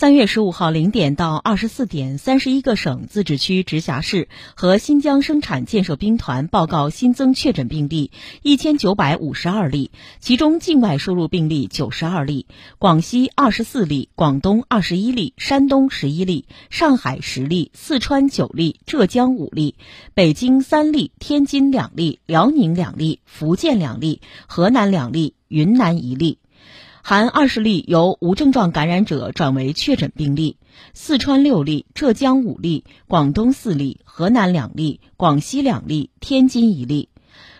三月十五号零点到二十四点，三十一个省、自治区、直辖市和新疆生产建设兵团报告新增确诊病例一千九百五十二例，其中境外输入病例九十二例，广西二十四例，广东二十一例，山东十一例，上海十例，四川九例，浙江五例，北京三例，天津两例，辽宁两例，福建两例，河南两例，云南一例。含二十例由无症状感染者转为确诊病例，四川六例，浙江五例，广东四例，河南两例，广西两例，天津一例。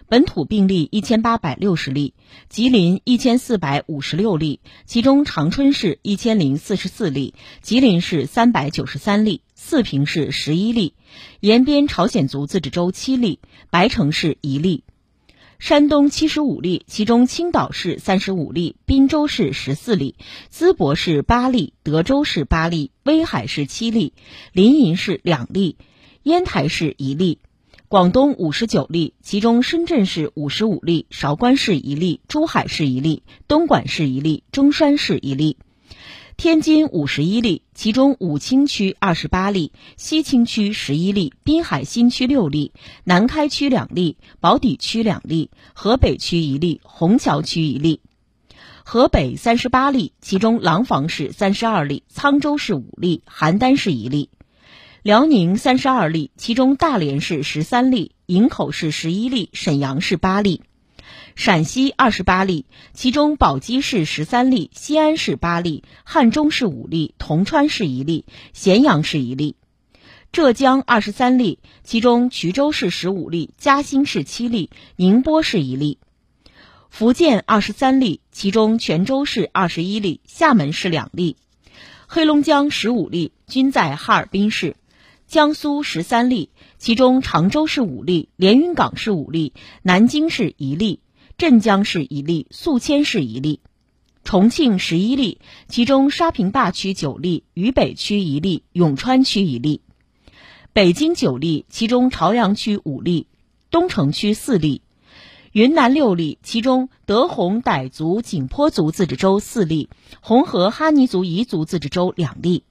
本土病例一千八百六十例，吉林一千四百五十六例，其中长春市一千零四十四例，吉林市三百九十三例，四平市十一例，延边朝鲜族自治州七例，白城市一例。山东七十五例，其中青岛市三十五例，滨州市十四例，淄博市八例，德州市八例，威海市七例，临沂市两例，烟台市一例。广东五十九例，其中深圳市五十五例，韶关市一例，珠海市一例，东莞市一例，中山市一例。天津五十一例，其中武清区二十八例，西青区十一例，滨海新区六例，南开区两例，宝坻区两例，河北区一例，虹桥区一例。河北三十八例，其中廊坊市三十二例，沧州市五例，邯郸市一例。辽宁三十二例，其中大连市十三例，营口市十一例，沈阳市八例。陕西二十八例，其中宝鸡市十三例，西安市八例，汉中市五例，铜川市一例，咸阳市一例。浙江二十三例，其中衢州市十五例，嘉兴市七例，宁波市一例。福建二十三例，其中泉州市二十一例，厦门市两例。黑龙江十五例，均在哈尔滨市。江苏十三例，其中常州市五例，连云港市五例，南京市一例。镇江市一例，宿迁市一例，重庆十一例，其中沙坪坝区九例，渝北区一例，永川区一例；北京九例，其中朝阳区五例，东城区四例；云南六例，其中德宏傣族景颇族自治州四例，红河哈尼族彝族自治州两例；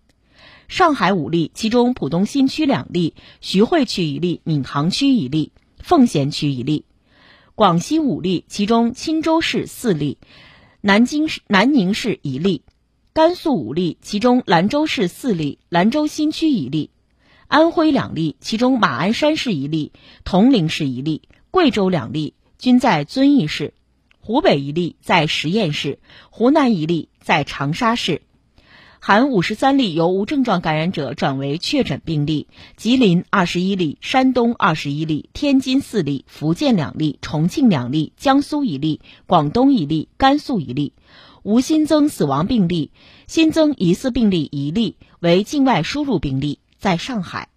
上海五例，其中浦东新区两例，徐汇区一例，闵行区一例，奉贤区一例。广西五例，其中钦州市四例，南京市南宁市一例；甘肃五例，其中兰州市四例，兰州新区一例；安徽两例，其中马鞍山市一例，铜陵市一例；贵州两例，均在遵义市；湖北一例在十堰市；湖南一例在长沙市。含五十三例由无症状感染者转为确诊病例，吉林二十一例，山东二十一例，天津四例，福建两例，重庆两例，江苏一例，广东一例，甘肃一例，无新增死亡病例，新增疑似病例一例为境外输入病例，在上海。